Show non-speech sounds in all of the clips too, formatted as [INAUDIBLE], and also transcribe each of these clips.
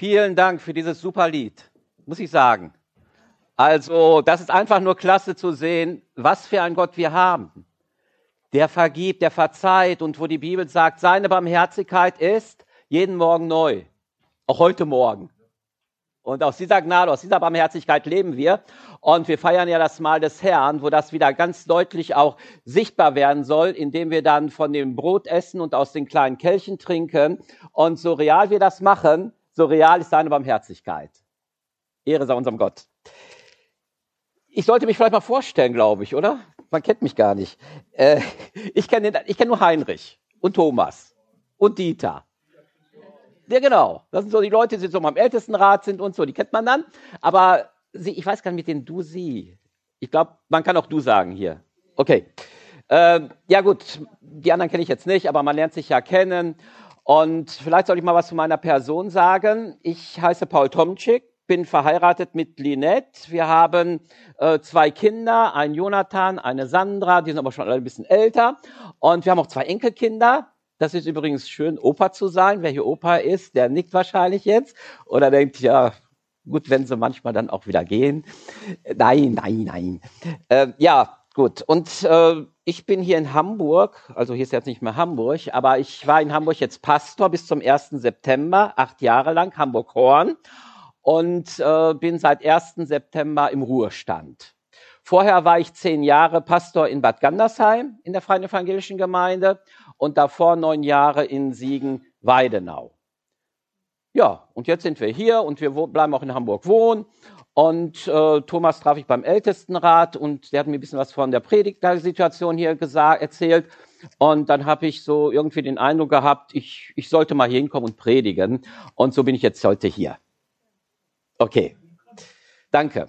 Vielen Dank für dieses super Lied, muss ich sagen. Also, das ist einfach nur klasse zu sehen, was für ein Gott wir haben. Der vergibt, der verzeiht und wo die Bibel sagt, seine Barmherzigkeit ist jeden Morgen neu. Auch heute Morgen. Und aus dieser Gnade, aus dieser Barmherzigkeit leben wir. Und wir feiern ja das Mahl des Herrn, wo das wieder ganz deutlich auch sichtbar werden soll, indem wir dann von dem Brot essen und aus den kleinen Kelchen trinken. Und so real wir das machen, so real ist seine Barmherzigkeit. Ehre sei unserem Gott. Ich sollte mich vielleicht mal vorstellen, glaube ich, oder? Man kennt mich gar nicht. Äh, ich kenne kenn nur Heinrich und Thomas und Dieter. Ja, genau. Das sind so die Leute, die so am Ältestenrat sind und so, die kennt man dann. Aber sie, ich weiß gar nicht, mit denen du sie. Ich glaube, man kann auch du sagen hier. Okay. Ähm, ja gut, die anderen kenne ich jetzt nicht, aber man lernt sich ja kennen. Und vielleicht soll ich mal was zu meiner Person sagen. Ich heiße Paul Tomczyk, bin verheiratet mit Linette. Wir haben äh, zwei Kinder, einen Jonathan, eine Sandra, die sind aber schon ein bisschen älter. Und wir haben auch zwei Enkelkinder. Das ist übrigens schön, Opa zu sein. Wer hier Opa ist, der nickt wahrscheinlich jetzt oder denkt, ja, gut, wenn sie manchmal dann auch wieder gehen. Nein, nein, nein. Äh, ja, gut. Und äh, ich bin hier in Hamburg, also hier ist jetzt nicht mehr Hamburg, aber ich war in Hamburg jetzt Pastor bis zum 1. September, acht Jahre lang, Hamburg-Horn, und äh, bin seit 1. September im Ruhestand. Vorher war ich zehn Jahre Pastor in Bad Gandersheim in der Freien Evangelischen Gemeinde und davor neun Jahre in Siegen-Weidenau. Ja, und jetzt sind wir hier und wir bleiben auch in Hamburg wohnen. Und äh, Thomas traf ich beim Ältestenrat und der hat mir ein bisschen was von der Predigtsituation hier erzählt. Und dann habe ich so irgendwie den Eindruck gehabt, ich, ich sollte mal hier hinkommen und predigen. Und so bin ich jetzt heute hier. Okay, danke.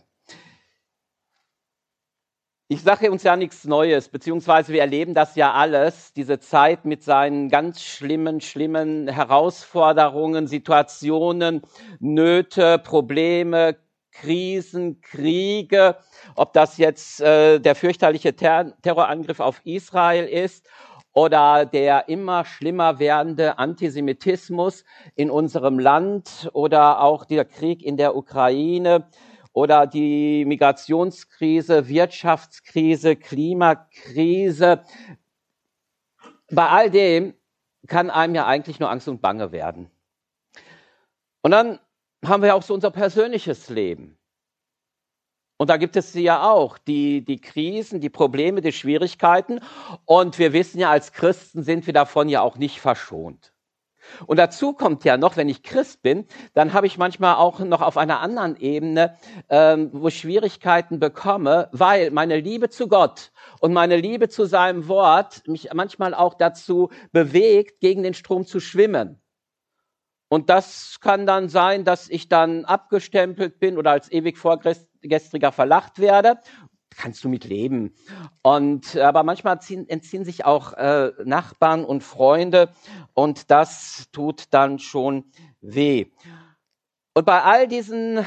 Ich sage uns ja nichts Neues, beziehungsweise wir erleben das ja alles, diese Zeit mit seinen ganz schlimmen, schlimmen Herausforderungen, Situationen, Nöte, Probleme, Krisen, Kriege, ob das jetzt äh, der fürchterliche Ter Terrorangriff auf Israel ist oder der immer schlimmer werdende Antisemitismus in unserem Land oder auch der Krieg in der Ukraine oder die Migrationskrise, Wirtschaftskrise, Klimakrise. Bei all dem kann einem ja eigentlich nur Angst und Bange werden. Und dann haben wir auch so unser persönliches Leben. Und da gibt es sie ja auch, die, die Krisen, die Probleme, die Schwierigkeiten. Und wir wissen ja, als Christen sind wir davon ja auch nicht verschont. Und dazu kommt ja noch, wenn ich Christ bin, dann habe ich manchmal auch noch auf einer anderen Ebene, ähm, wo ich Schwierigkeiten bekomme, weil meine Liebe zu Gott und meine Liebe zu seinem Wort mich manchmal auch dazu bewegt, gegen den Strom zu schwimmen. Und das kann dann sein, dass ich dann abgestempelt bin oder als ewig Vorgestriger verlacht werde kannst du mit leben. Und aber manchmal ziehen, entziehen sich auch äh, Nachbarn und Freunde und das tut dann schon weh. Und bei all diesen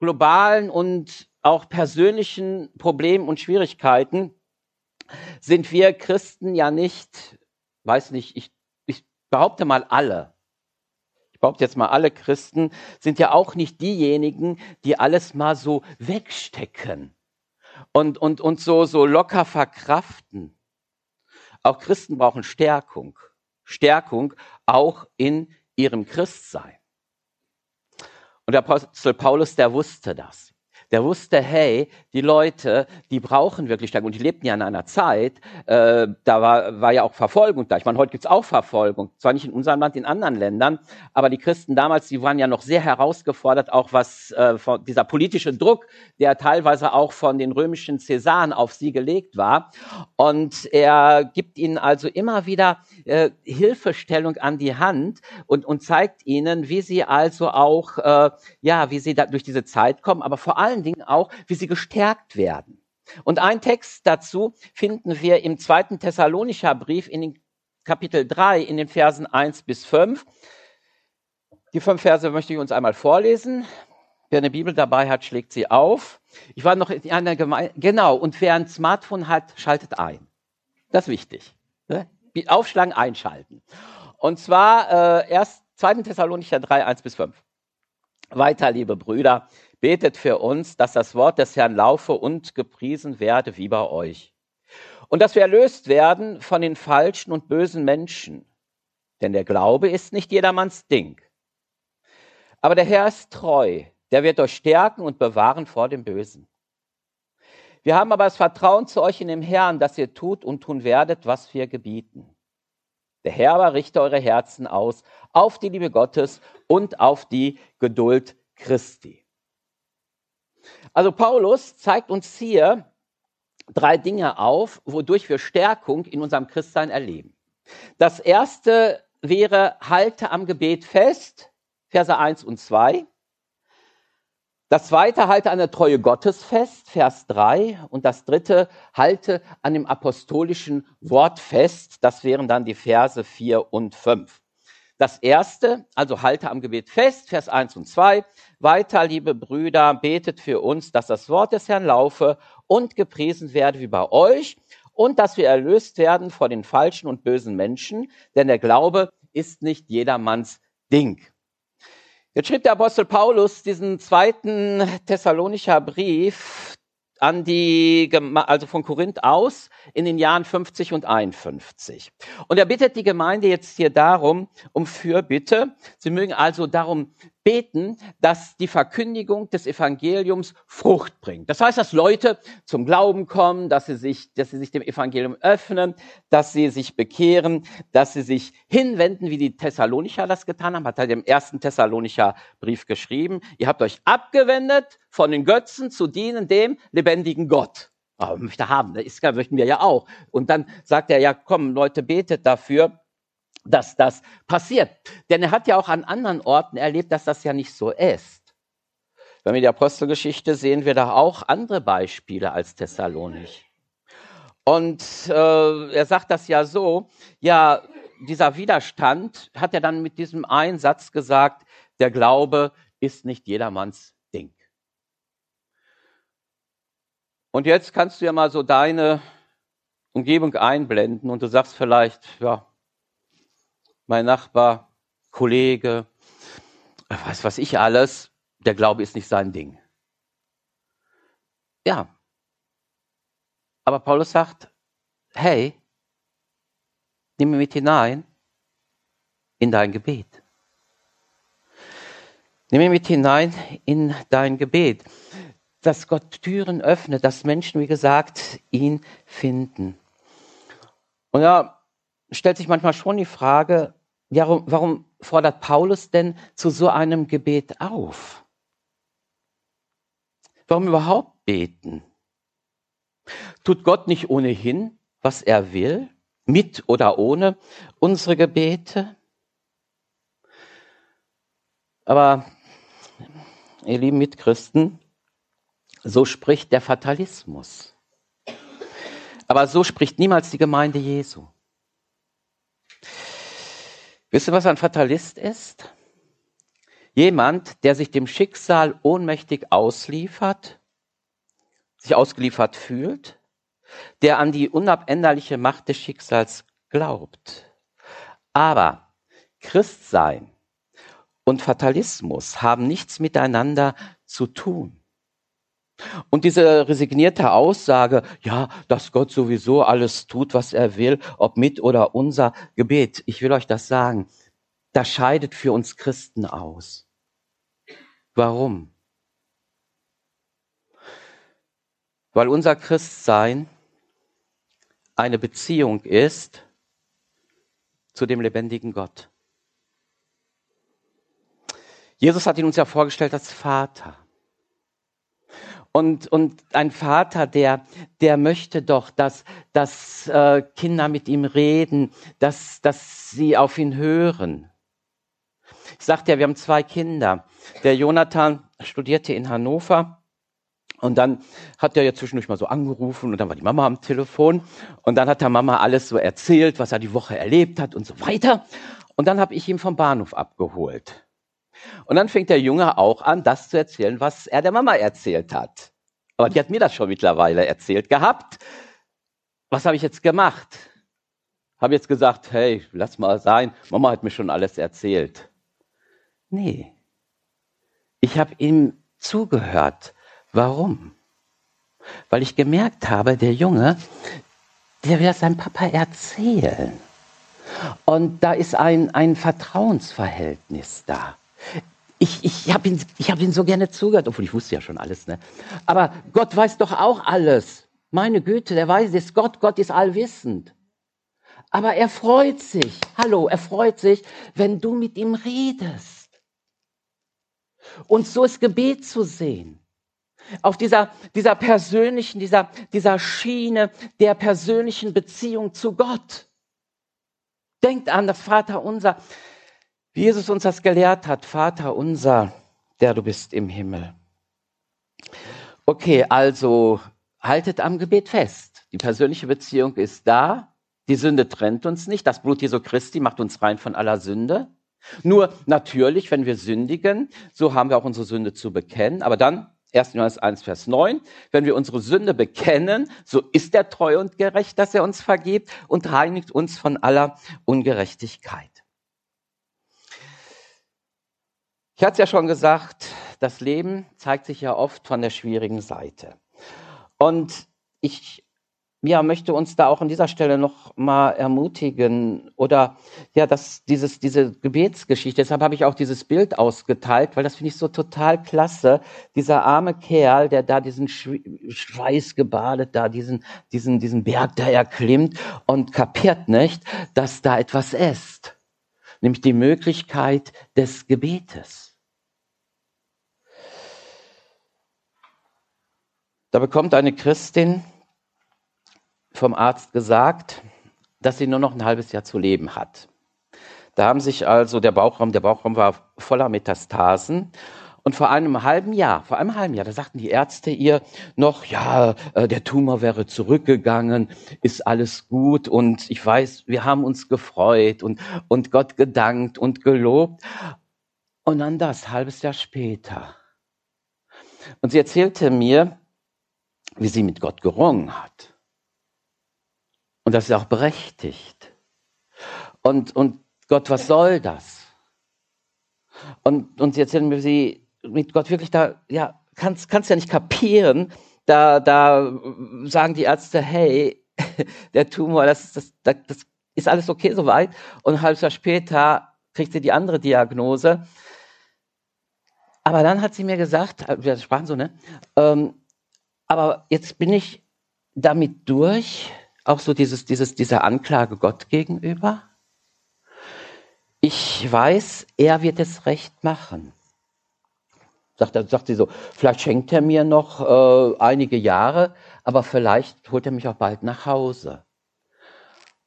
globalen und auch persönlichen Problemen und Schwierigkeiten sind wir Christen ja nicht, weiß nicht, ich, ich behaupte mal alle, ich behaupte jetzt mal alle Christen sind ja auch nicht diejenigen, die alles mal so wegstecken und, und, und so, so locker verkraften. Auch Christen brauchen Stärkung. Stärkung auch in ihrem Christsein. Und der Apostel Paulus, der wusste das der wusste, hey, die Leute, die brauchen wirklich Stärke. Und die lebten ja in einer Zeit, äh, da war, war ja auch Verfolgung da. Ich meine, heute gibt's auch Verfolgung. Zwar nicht in unserem Land, in anderen Ländern, aber die Christen damals, die waren ja noch sehr herausgefordert, auch was äh, von dieser politische Druck, der teilweise auch von den römischen Cäsaren auf sie gelegt war. Und er gibt ihnen also immer wieder äh, Hilfestellung an die Hand und, und zeigt ihnen, wie sie also auch, äh, ja, wie sie da durch diese Zeit kommen, aber vor allem allen Dingen auch, wie sie gestärkt werden. Und ein Text dazu finden wir im zweiten Thessalonischer Brief in den Kapitel 3 in den Versen 1 bis 5. Die fünf Verse möchte ich uns einmal vorlesen. Wer eine Bibel dabei hat, schlägt sie auf. Ich war noch in einer Gemeinde, genau, und wer ein Smartphone hat, schaltet ein. Das ist wichtig. Ne? Aufschlagen, einschalten. Und zwar äh, erst 2. Thessalonicher 3, 1 bis 5. Weiter, liebe Brüder, betet für uns, dass das Wort des Herrn laufe und gepriesen werde wie bei euch. Und dass wir erlöst werden von den falschen und bösen Menschen. Denn der Glaube ist nicht jedermanns Ding. Aber der Herr ist treu, der wird euch stärken und bewahren vor dem Bösen. Wir haben aber das Vertrauen zu euch in dem Herrn, dass ihr tut und tun werdet, was wir gebieten. Der Herr aber richte eure Herzen aus auf die Liebe Gottes und auf die Geduld Christi. Also Paulus zeigt uns hier drei Dinge auf, wodurch wir Stärkung in unserem Christsein erleben. Das erste wäre, halte am Gebet fest, Verse 1 und 2. Das zweite, halte an der Treue Gottes fest, Vers 3. Und das dritte, halte an dem apostolischen Wort fest. Das wären dann die Verse 4 und 5. Das erste, also halte am Gebet fest, Vers 1 und 2. Weiter, liebe Brüder, betet für uns, dass das Wort des Herrn laufe und gepriesen werde wie bei euch und dass wir erlöst werden vor den falschen und bösen Menschen, denn der Glaube ist nicht jedermanns Ding. Jetzt schrieb der Apostel Paulus diesen zweiten Thessalonischer Brief an die, also von Korinth aus in den Jahren 50 und 51. Und er bittet die Gemeinde jetzt hier darum, um Fürbitte. Sie mögen also darum beten, dass die Verkündigung des Evangeliums Frucht bringt. Das heißt, dass Leute zum Glauben kommen, dass sie sich, dass sie sich dem Evangelium öffnen, dass sie sich bekehren, dass sie sich hinwenden, wie die Thessalonicher das getan haben, hat er dem ersten Thessalonicher Brief geschrieben. Ihr habt euch abgewendet von den Götzen zu dienen dem lebendigen Gott. Aber möchte haben, das möchten wir ja auch. Und dann sagt er, ja, komm, Leute, betet dafür, dass das passiert. Denn er hat ja auch an anderen Orten erlebt, dass das ja nicht so ist. Wenn wir die Apostelgeschichte sehen, wir da auch andere Beispiele als Thessalonich. Und äh, er sagt das ja so, ja, dieser Widerstand hat er dann mit diesem einen Satz gesagt, der Glaube ist nicht jedermanns Ding. Und jetzt kannst du ja mal so deine Umgebung einblenden und du sagst vielleicht, ja, mein Nachbar, Kollege, was weiß ich alles, der Glaube ist nicht sein Ding. Ja. Aber Paulus sagt, hey, nimm mich mit hinein in dein Gebet. Nimm mich mit hinein in dein Gebet. Dass Gott Türen öffnet, dass Menschen, wie gesagt, ihn finden. Und ja, stellt sich manchmal schon die Frage, Warum, warum fordert Paulus denn zu so einem Gebet auf? Warum überhaupt beten? Tut Gott nicht ohnehin, was er will, mit oder ohne unsere Gebete? Aber, ihr lieben Mitchristen, so spricht der Fatalismus. Aber so spricht niemals die Gemeinde Jesu. Wisst ihr, was ein Fatalist ist? Jemand, der sich dem Schicksal ohnmächtig ausliefert, sich ausgeliefert fühlt, der an die unabänderliche Macht des Schicksals glaubt. Aber Christsein und Fatalismus haben nichts miteinander zu tun. Und diese resignierte Aussage, ja, dass Gott sowieso alles tut, was er will, ob mit oder unser Gebet, ich will euch das sagen, das scheidet für uns Christen aus. Warum? Weil unser Christsein eine Beziehung ist zu dem lebendigen Gott. Jesus hat ihn uns ja vorgestellt als Vater. Und, und ein Vater, der, der möchte doch, dass, dass äh, Kinder mit ihm reden, dass, dass sie auf ihn hören. Ich sagte ja, wir haben zwei Kinder. Der Jonathan studierte in Hannover. Und dann hat er ja zwischendurch mal so angerufen und dann war die Mama am Telefon und dann hat der Mama alles so erzählt, was er die Woche erlebt hat und so weiter. Und dann habe ich ihn vom Bahnhof abgeholt. Und dann fängt der Junge auch an, das zu erzählen, was er der Mama erzählt hat. Aber die hat mir das schon mittlerweile erzählt gehabt. Was habe ich jetzt gemacht? Habe jetzt gesagt, hey, lass mal sein, Mama hat mir schon alles erzählt. Nee. Ich habe ihm zugehört. Warum? Weil ich gemerkt habe, der Junge, der will das seinem Papa erzählen. Und da ist ein, ein Vertrauensverhältnis da. Ich, ich habe ihn, hab ihn so gerne zugehört, obwohl ich wusste ja schon alles. Ne? Aber Gott weiß doch auch alles. Meine Güte, der weiß es Gott, Gott ist allwissend. Aber er freut sich, hallo, er freut sich, wenn du mit ihm redest. Und so ist Gebet zu sehen. Auf dieser, dieser persönlichen, dieser, dieser Schiene der persönlichen Beziehung zu Gott. Denkt an das Vater unser, wie Jesus uns das gelehrt hat. Vater unser, der du bist im Himmel. Okay, also haltet am Gebet fest. Die persönliche Beziehung ist da. Die Sünde trennt uns nicht. Das Blut Jesu Christi macht uns rein von aller Sünde. Nur natürlich, wenn wir sündigen, so haben wir auch unsere Sünde zu bekennen. Aber dann 1. Johannes 1, Vers 9. Wenn wir unsere Sünde bekennen, so ist er treu und gerecht, dass er uns vergibt und reinigt uns von aller Ungerechtigkeit. Ich hatte es ja schon gesagt, das Leben zeigt sich ja oft von der schwierigen Seite. Und ich ja, möchte uns da auch an dieser Stelle noch mal ermutigen oder ja, dass dieses diese Gebetsgeschichte. Deshalb habe ich auch dieses Bild ausgeteilt, weil das finde ich so total klasse. Dieser arme Kerl, der da diesen Schweiß gebadet, da diesen diesen diesen Berg da erklimmt und kapiert nicht, dass da etwas ist, nämlich die Möglichkeit des Gebetes. Da bekommt eine Christin vom Arzt gesagt, dass sie nur noch ein halbes Jahr zu leben hat. Da haben sich also der Bauchraum, der Bauchraum war voller Metastasen. Und vor einem halben Jahr, vor einem halben Jahr, da sagten die Ärzte ihr noch, ja, äh, der Tumor wäre zurückgegangen, ist alles gut und ich weiß, wir haben uns gefreut und, und Gott gedankt und gelobt. Und dann das, halbes Jahr später. Und sie erzählte mir, wie sie mit Gott gerungen hat. Und das ist auch berechtigt. Und, und Gott, was soll das? Und, und jetzt sind wir sie mit Gott wirklich da, ja, kannst, kannst ja nicht kapieren. Da, da sagen die Ärzte, hey, [LAUGHS] der Tumor, das, das, das, das ist alles okay soweit. Und ein halbes Jahr später kriegt sie die andere Diagnose. Aber dann hat sie mir gesagt, wir sprachen so, ne? Ähm, aber jetzt bin ich damit durch, auch so dieses, dieses, diese Anklage Gott gegenüber. Ich weiß, er wird es recht machen. Sagt, sagt sie so, vielleicht schenkt er mir noch äh, einige Jahre, aber vielleicht holt er mich auch bald nach Hause.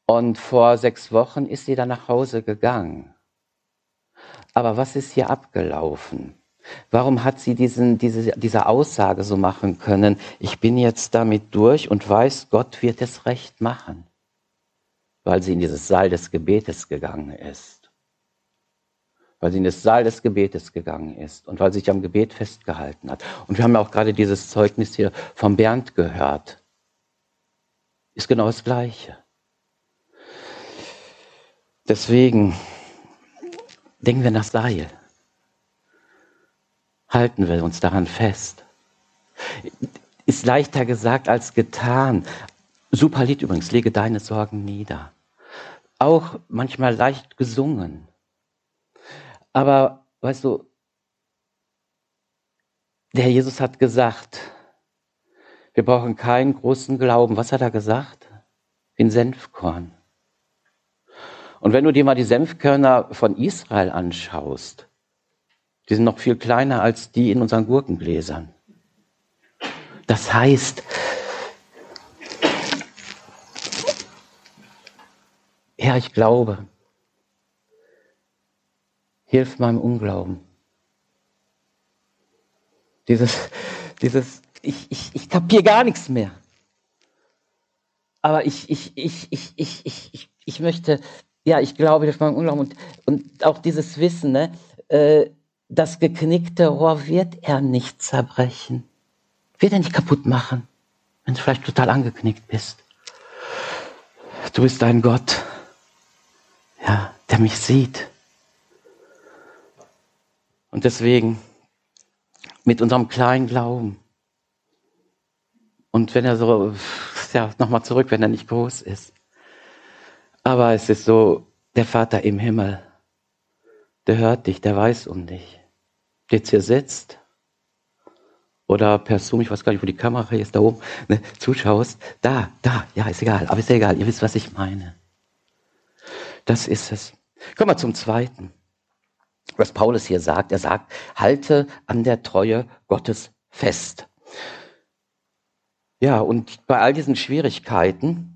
Und vor sechs Wochen ist sie dann nach Hause gegangen. Aber was ist hier abgelaufen? Warum hat sie diesen, diese, diese Aussage so machen können, ich bin jetzt damit durch und weiß, Gott wird es recht machen? Weil sie in dieses Saal des Gebetes gegangen ist. Weil sie in das Saal des Gebetes gegangen ist und weil sie sich am Gebet festgehalten hat. Und wir haben ja auch gerade dieses Zeugnis hier vom Bernd gehört. Ist genau das Gleiche. Deswegen denken wir nach Seil halten wir uns daran fest. Ist leichter gesagt als getan. Super Lied übrigens, lege deine Sorgen nieder. Auch manchmal leicht gesungen. Aber weißt du, der Jesus hat gesagt, wir brauchen keinen großen Glauben. Was hat er gesagt? Wie ein Senfkorn. Und wenn du dir mal die Senfkörner von Israel anschaust, die sind noch viel kleiner als die in unseren Gurkengläsern. Das heißt, Herr, ich glaube, hilf meinem Unglauben. Dieses, dieses, ich, ich, ich kapiere gar nichts mehr. Aber ich, ich, ich, ich, ich, ich, ich, ich möchte, ja, ich glaube, hilf meinem Unglauben und, und auch dieses Wissen, ne, äh, das geknickte Rohr wird er nicht zerbrechen. Wird er nicht kaputt machen, wenn du vielleicht total angeknickt bist. Du bist ein Gott, ja, der mich sieht. Und deswegen mit unserem kleinen Glauben. Und wenn er so, ja, nochmal zurück, wenn er nicht groß ist. Aber es ist so, der Vater im Himmel, der hört dich, der weiß um dich. Der sitzt oder per Zoom, ich weiß gar nicht, wo die Kamera ist, da oben, ne, zuschaust, da, da, ja, ist egal, aber ist egal, ihr wisst, was ich meine. Das ist es. Kommen wir zum Zweiten. Was Paulus hier sagt, er sagt, halte an der Treue Gottes fest. Ja, und bei all diesen Schwierigkeiten,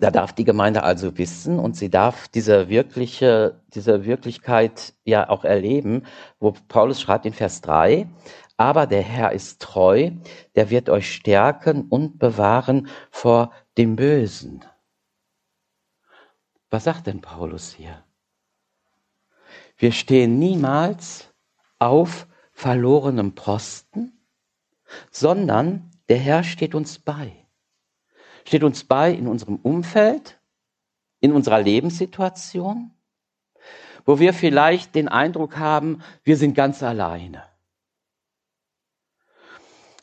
da darf die Gemeinde also wissen und sie darf diese wirkliche, diese Wirklichkeit ja auch erleben, wo Paulus schreibt in Vers 3, aber der Herr ist treu, der wird euch stärken und bewahren vor dem Bösen. Was sagt denn Paulus hier? Wir stehen niemals auf verlorenem Posten, sondern der Herr steht uns bei. Steht uns bei in unserem Umfeld, in unserer Lebenssituation, wo wir vielleicht den Eindruck haben, wir sind ganz alleine.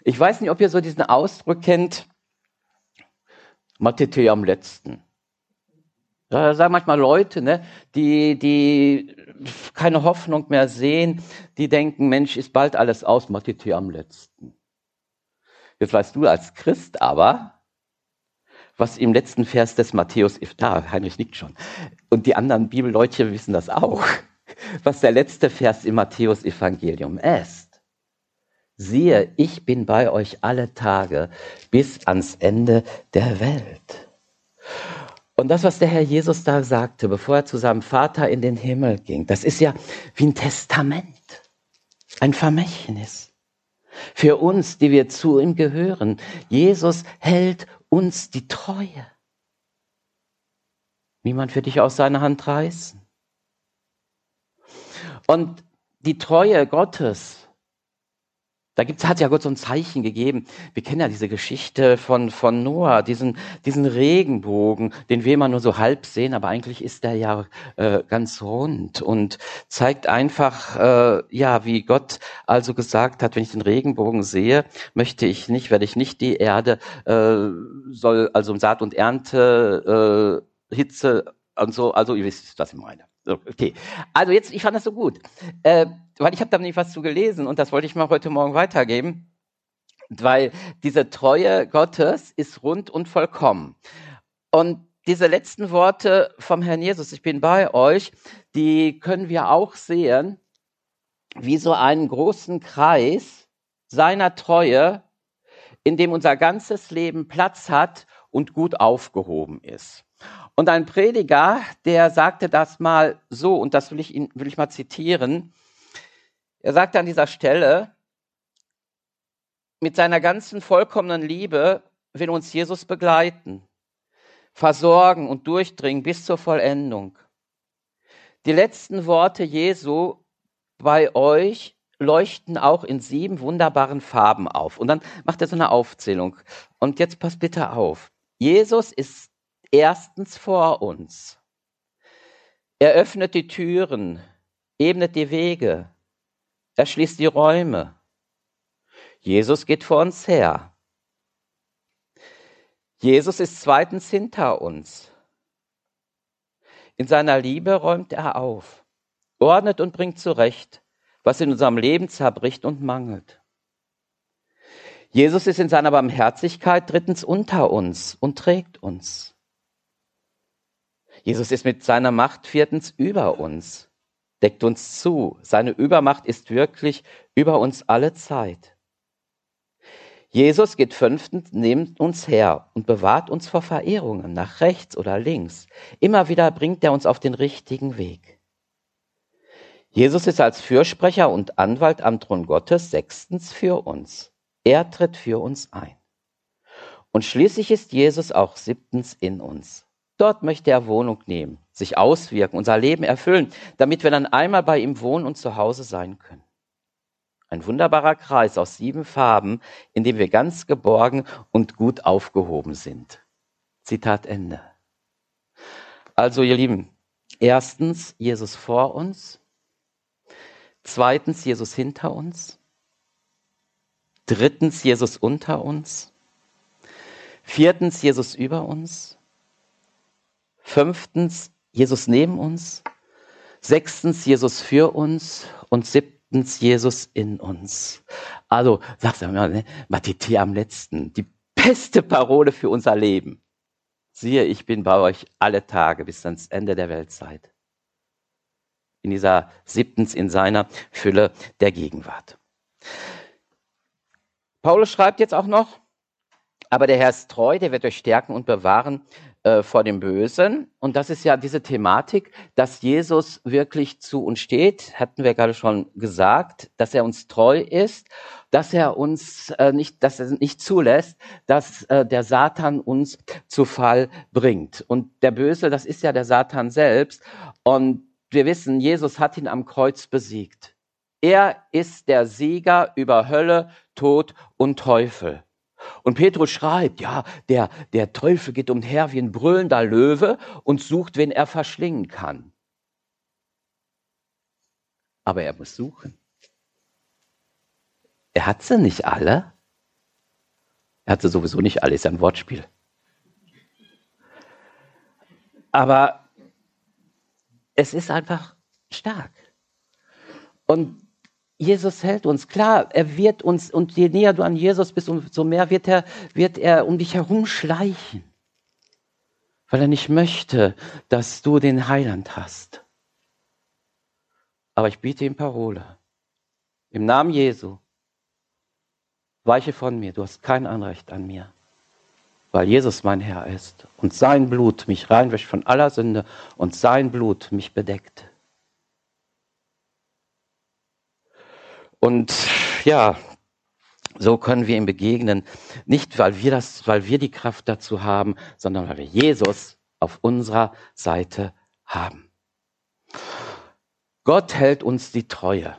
Ich weiß nicht, ob ihr so diesen Ausdruck kennt, Matete am letzten. Da sagen manchmal Leute, ne, die, die keine Hoffnung mehr sehen, die denken, Mensch, ist bald alles aus, Matete am letzten. Jetzt weißt du als Christ aber, was im letzten Vers des Matthäus, da, Heinrich nickt schon, und die anderen Bibelleute wissen das auch, [LAUGHS] was der letzte Vers im Matthäus-Evangelium ist siehe, ich bin bei euch alle Tage bis ans Ende der Welt. Und das, was der Herr Jesus da sagte, bevor er zu seinem Vater in den Himmel ging, das ist ja wie ein Testament, ein Vermächtnis. Für uns, die wir zu ihm gehören. Jesus hält uns die Treue. Niemand wird dich aus seiner Hand reißen. Und die Treue Gottes, da gibt's, hat ja Gott so ein Zeichen gegeben. Wir kennen ja diese Geschichte von, von Noah, diesen, diesen Regenbogen, den wir immer nur so halb sehen, aber eigentlich ist der ja äh, ganz rund und zeigt einfach, äh, ja, wie Gott also gesagt hat, wenn ich den Regenbogen sehe, möchte ich nicht, werde ich nicht die Erde, äh, soll also Saat und Ernte, äh, Hitze und so, also ihr wisst, was ich meine. So, okay. Also jetzt, ich fand das so gut. Äh, weil ich habe da nicht was zu gelesen und das wollte ich mal heute Morgen weitergeben, weil diese Treue Gottes ist rund und vollkommen. Und diese letzten Worte vom Herrn Jesus, ich bin bei euch, die können wir auch sehen, wie so einen großen Kreis seiner Treue, in dem unser ganzes Leben Platz hat und gut aufgehoben ist. Und ein Prediger, der sagte das mal so, und das will ich, ihn, will ich mal zitieren, er sagt an dieser Stelle, mit seiner ganzen vollkommenen Liebe will uns Jesus begleiten, versorgen und durchdringen bis zur Vollendung. Die letzten Worte Jesu bei euch leuchten auch in sieben wunderbaren Farben auf. Und dann macht er so eine Aufzählung. Und jetzt passt bitte auf. Jesus ist erstens vor uns. Er öffnet die Türen, ebnet die Wege, er schließt die Räume. Jesus geht vor uns her. Jesus ist zweitens hinter uns. In seiner Liebe räumt er auf, ordnet und bringt zurecht, was in unserem Leben zerbricht und mangelt. Jesus ist in seiner Barmherzigkeit drittens unter uns und trägt uns. Jesus ist mit seiner Macht viertens über uns deckt uns zu. Seine Übermacht ist wirklich über uns alle Zeit. Jesus geht fünftens neben uns her und bewahrt uns vor Verehrungen nach rechts oder links. Immer wieder bringt er uns auf den richtigen Weg. Jesus ist als Fürsprecher und Anwalt am Thron Gottes sechstens für uns. Er tritt für uns ein. Und schließlich ist Jesus auch siebtens in uns. Dort möchte er Wohnung nehmen sich auswirken, unser Leben erfüllen, damit wir dann einmal bei ihm wohnen und zu Hause sein können. Ein wunderbarer Kreis aus sieben Farben, in dem wir ganz geborgen und gut aufgehoben sind. Zitat Ende. Also, ihr Lieben, erstens Jesus vor uns, zweitens Jesus hinter uns, Drittens, Jesus unter uns. Viertens, Jesus über uns. Fünftens, Jesus neben uns. Sechstens, Jesus für uns. Und siebtens, Jesus in uns. Also, sagst du mal, ne? Matithä am letzten. Die beste Parole für unser Leben. Siehe, ich bin bei euch alle Tage bis ans Ende der Weltzeit. In dieser siebtens in seiner Fülle der Gegenwart. Paulus schreibt jetzt auch noch, aber der Herr ist treu, der wird euch stärken und bewahren äh, vor dem Bösen. Und das ist ja diese Thematik, dass Jesus wirklich zu uns steht, hatten wir gerade schon gesagt, dass er uns treu ist, dass er uns äh, nicht, dass er nicht zulässt, dass äh, der Satan uns zu Fall bringt. Und der Böse, das ist ja der Satan selbst. Und wir wissen, Jesus hat ihn am Kreuz besiegt. Er ist der Sieger über Hölle, Tod und Teufel. Und Petrus schreibt, ja, der, der Teufel geht umher wie ein brüllender Löwe und sucht, wen er verschlingen kann. Aber er muss suchen. Er hat sie nicht alle. Er hat sie sowieso nicht alle, ist ein Wortspiel. Aber es ist einfach stark. Und Jesus hält uns. Klar, er wird uns, und je näher du an Jesus bist, umso mehr wird er, wird er um dich herumschleichen. Weil er nicht möchte, dass du den Heiland hast. Aber ich biete ihm Parole. Im Namen Jesu. Weiche von mir, du hast kein Anrecht an mir. Weil Jesus mein Herr ist und sein Blut mich reinwäscht von aller Sünde und sein Blut mich bedeckt. Und ja, so können wir ihm begegnen, nicht weil wir das, weil wir die Kraft dazu haben, sondern weil wir Jesus auf unserer Seite haben. Gott hält uns die Treue.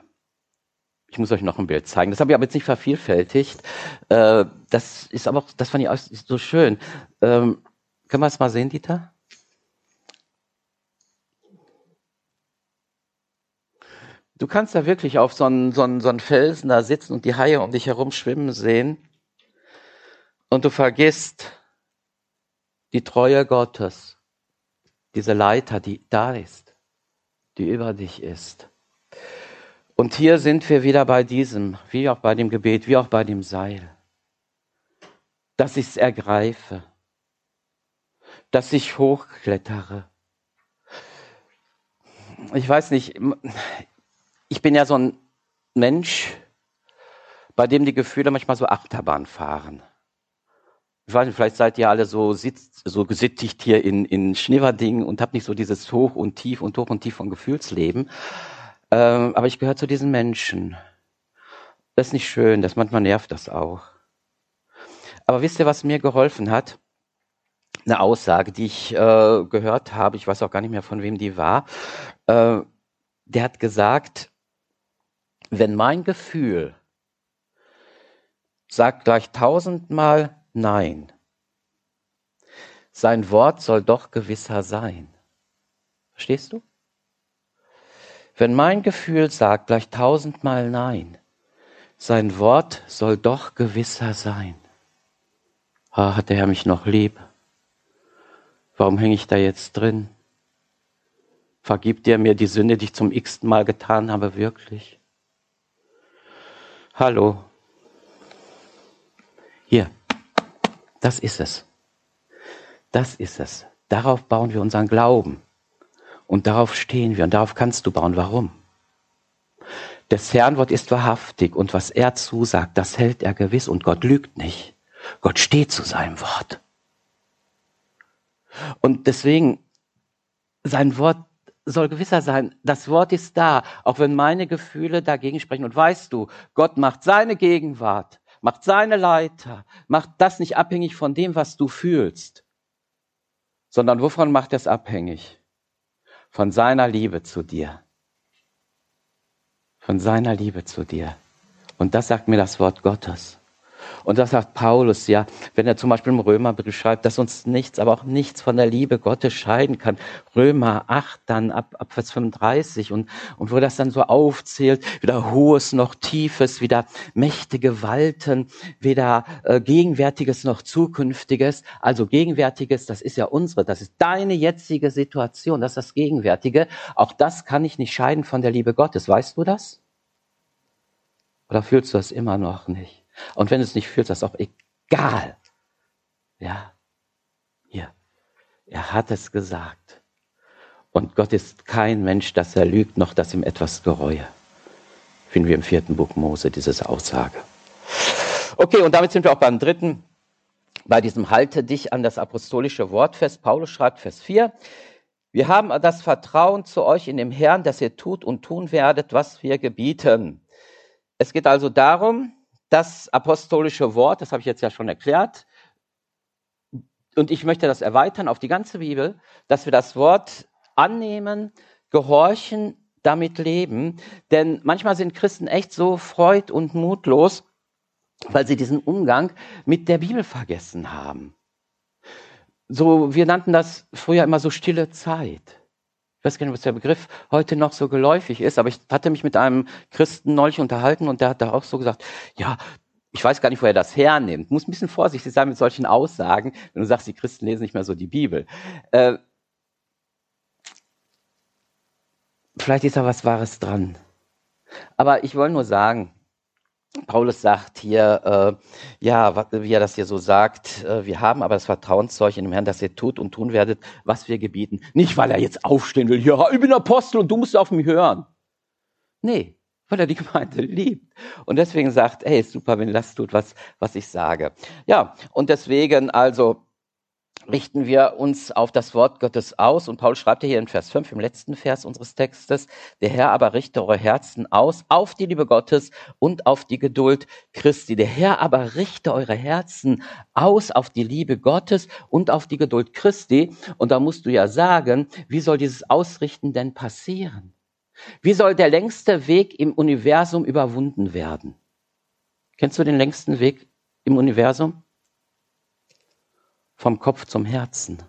Ich muss euch noch ein Bild zeigen. Das habe ich aber jetzt nicht vervielfältigt. Äh, das ist aber, das fand ich auch so schön. Ähm, können wir es mal sehen, Dieter? Du kannst da wirklich auf so einen, so, einen, so einen Felsen da sitzen und die Haie um dich herum schwimmen sehen. Und du vergisst die Treue Gottes, diese Leiter, die da ist, die über dich ist. Und hier sind wir wieder bei diesem, wie auch bei dem Gebet, wie auch bei dem Seil. Dass ich es ergreife, dass ich hochklettere. Ich weiß nicht, ich bin ja so ein Mensch, bei dem die Gefühle manchmal so Achterbahn fahren. Ich weiß nicht, vielleicht seid ihr alle so, sitzt, so gesittigt hier in, in Schneverding und habt nicht so dieses Hoch und Tief und Hoch und Tief von Gefühlsleben. Ähm, aber ich gehöre zu diesen Menschen. Das ist nicht schön, das manchmal nervt das auch. Aber wisst ihr, was mir geholfen hat? Eine Aussage, die ich äh, gehört habe, ich weiß auch gar nicht mehr, von wem die war. Äh, der hat gesagt, wenn mein Gefühl sagt gleich tausendmal Nein, sein Wort soll doch gewisser sein. Verstehst du? Wenn mein Gefühl sagt gleich tausendmal Nein, sein Wort soll doch gewisser sein. Ah, hat der Herr mich noch lieb? Warum hänge ich da jetzt drin? Vergibt er mir die Sünde, die ich zum x-ten Mal getan habe, wirklich? Hallo. Hier. Das ist es. Das ist es. Darauf bauen wir unseren Glauben. Und darauf stehen wir. Und darauf kannst du bauen. Warum? Das Herrnwort ist wahrhaftig. Und was er zusagt, das hält er gewiss. Und Gott lügt nicht. Gott steht zu seinem Wort. Und deswegen, sein Wort soll gewisser sein, das Wort ist da, auch wenn meine Gefühle dagegen sprechen. Und weißt du, Gott macht seine Gegenwart, macht seine Leiter, macht das nicht abhängig von dem, was du fühlst, sondern wovon macht er es abhängig? Von seiner Liebe zu dir. Von seiner Liebe zu dir. Und das sagt mir das Wort Gottes. Und das sagt Paulus ja, wenn er zum Beispiel im Römerbrief schreibt, dass uns nichts, aber auch nichts von der Liebe Gottes scheiden kann. Römer 8 dann ab, ab Vers 35 und, und wo das dann so aufzählt, weder Hohes noch Tiefes, weder mächtige Gewalten, weder äh, Gegenwärtiges noch Zukünftiges. Also Gegenwärtiges, das ist ja unsere, das ist deine jetzige Situation, das ist das Gegenwärtige. Auch das kann ich nicht scheiden von der Liebe Gottes. Weißt du das? Oder fühlst du das immer noch nicht? Und wenn du es nicht fühlst, das ist auch egal. Ja, hier. Er hat es gesagt. Und Gott ist kein Mensch, dass er lügt, noch dass ihm etwas gereue. Finden wir im vierten Buch Mose diese Aussage. Okay, und damit sind wir auch beim dritten, bei diesem Halte dich an das apostolische Wort fest. Paulus schreibt Vers 4. Wir haben das Vertrauen zu euch in dem Herrn, dass ihr tut und tun werdet, was wir gebieten. Es geht also darum, das apostolische Wort, das habe ich jetzt ja schon erklärt, und ich möchte das erweitern auf die ganze Bibel, dass wir das Wort annehmen, gehorchen, damit leben. Denn manchmal sind Christen echt so freud und mutlos, weil sie diesen Umgang mit der Bibel vergessen haben. So, wir nannten das früher immer so stille Zeit. Ich weiß gar nicht, was der Begriff heute noch so geläufig ist, aber ich hatte mich mit einem Christen neulich unterhalten und der hat da auch so gesagt, ja, ich weiß gar nicht, wo er das hernimmt. Muss ein bisschen vorsichtig sein mit solchen Aussagen, wenn du sagst, die Christen lesen nicht mehr so die Bibel. Äh, vielleicht ist da was Wahres dran. Aber ich wollte nur sagen, Paulus sagt hier, äh, ja, wie er das hier so sagt, äh, wir haben aber das Vertrauenszeug in dem Herrn, dass ihr tut und tun werdet, was wir gebieten. Nicht, weil er jetzt aufstehen will, ja, ich bin Apostel und du musst auf mich hören. Nee, weil er die Gemeinde liebt. Und deswegen sagt, hey, super, wenn ihr das tut, was, was ich sage. Ja, und deswegen also, richten wir uns auf das Wort Gottes aus. Und Paul schreibt hier in Vers 5, im letzten Vers unseres Textes, der Herr aber richte eure Herzen aus auf die Liebe Gottes und auf die Geduld Christi. Der Herr aber richte eure Herzen aus auf die Liebe Gottes und auf die Geduld Christi. Und da musst du ja sagen, wie soll dieses Ausrichten denn passieren? Wie soll der längste Weg im Universum überwunden werden? Kennst du den längsten Weg im Universum? Vom Kopf zum Herzen.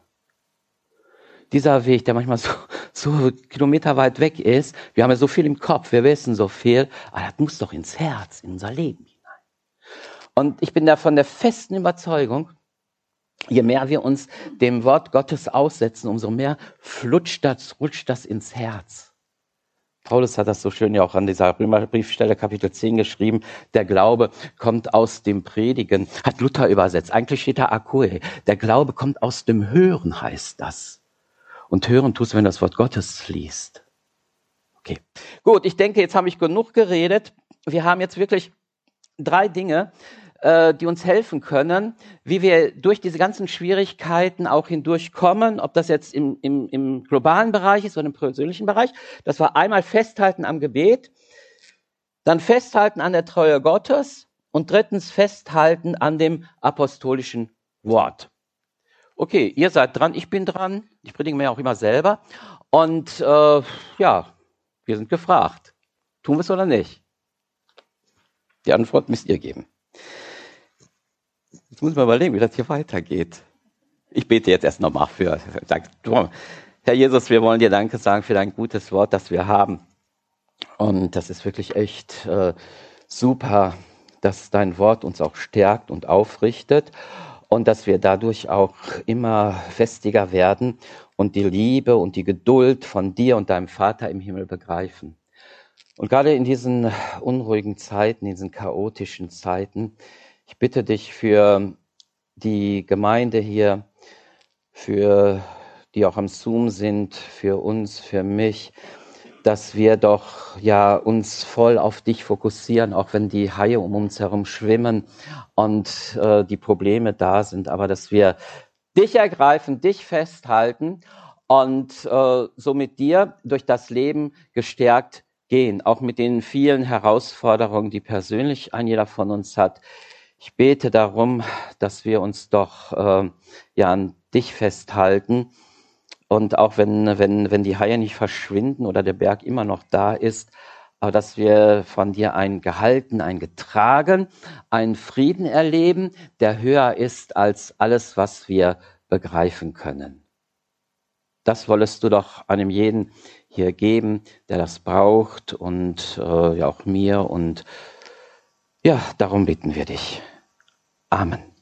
Dieser Weg, der manchmal [LAUGHS] so, so kilometerweit weg ist, wir haben ja so viel im Kopf, wir wissen so viel, aber das muss doch ins Herz, in unser Leben hinein. Und ich bin da von der festen Überzeugung, je mehr wir uns dem Wort Gottes aussetzen, umso mehr flutscht das, rutscht das ins Herz. Paulus hat das so schön ja auch an dieser Römerbriefstelle Kapitel 10 geschrieben. Der Glaube kommt aus dem Predigen, hat Luther übersetzt. Eigentlich steht da Akue. Der Glaube kommt aus dem Hören, heißt das. Und hören tust du, wenn das Wort Gottes liest. Okay. Gut, ich denke, jetzt habe ich genug geredet. Wir haben jetzt wirklich drei Dinge, äh, die uns helfen können, wie wir durch diese ganzen Schwierigkeiten auch hindurchkommen, ob das jetzt im, im, im globalen Bereich ist oder im persönlichen Bereich. Das war einmal festhalten am Gebet, dann festhalten an der Treue Gottes und drittens festhalten an dem apostolischen Wort. Okay, ihr seid dran, ich bin dran, ich predige mir auch immer selber und äh, ja, wir sind gefragt. Tun wir es oder nicht? Die Antwort müsst ihr geben. Jetzt muss man überlegen, wie das hier weitergeht. Ich bete jetzt erst nochmal für. Herr Jesus, wir wollen dir Danke sagen für dein gutes Wort, das wir haben. Und das ist wirklich echt äh, super, dass dein Wort uns auch stärkt und aufrichtet und dass wir dadurch auch immer festiger werden und die Liebe und die Geduld von dir und deinem Vater im Himmel begreifen. Und gerade in diesen unruhigen Zeiten, in diesen chaotischen Zeiten, ich bitte dich für die Gemeinde hier, für die auch am Zoom sind, für uns, für mich, dass wir doch ja uns voll auf dich fokussieren, auch wenn die Haie um uns herum schwimmen und äh, die Probleme da sind, aber dass wir dich ergreifen, dich festhalten und äh, so mit dir durch das Leben gestärkt gehen, auch mit den vielen Herausforderungen, die persönlich ein jeder von uns hat. Ich bete darum, dass wir uns doch äh, ja an dich festhalten und auch wenn wenn wenn die Haie nicht verschwinden oder der Berg immer noch da ist, aber dass wir von dir ein Gehalten, ein Getragen, einen Frieden erleben, der höher ist als alles, was wir begreifen können. Das wolltest du doch einem jeden hier geben, der das braucht und äh, ja auch mir und ja, darum bitten wir dich. Amen.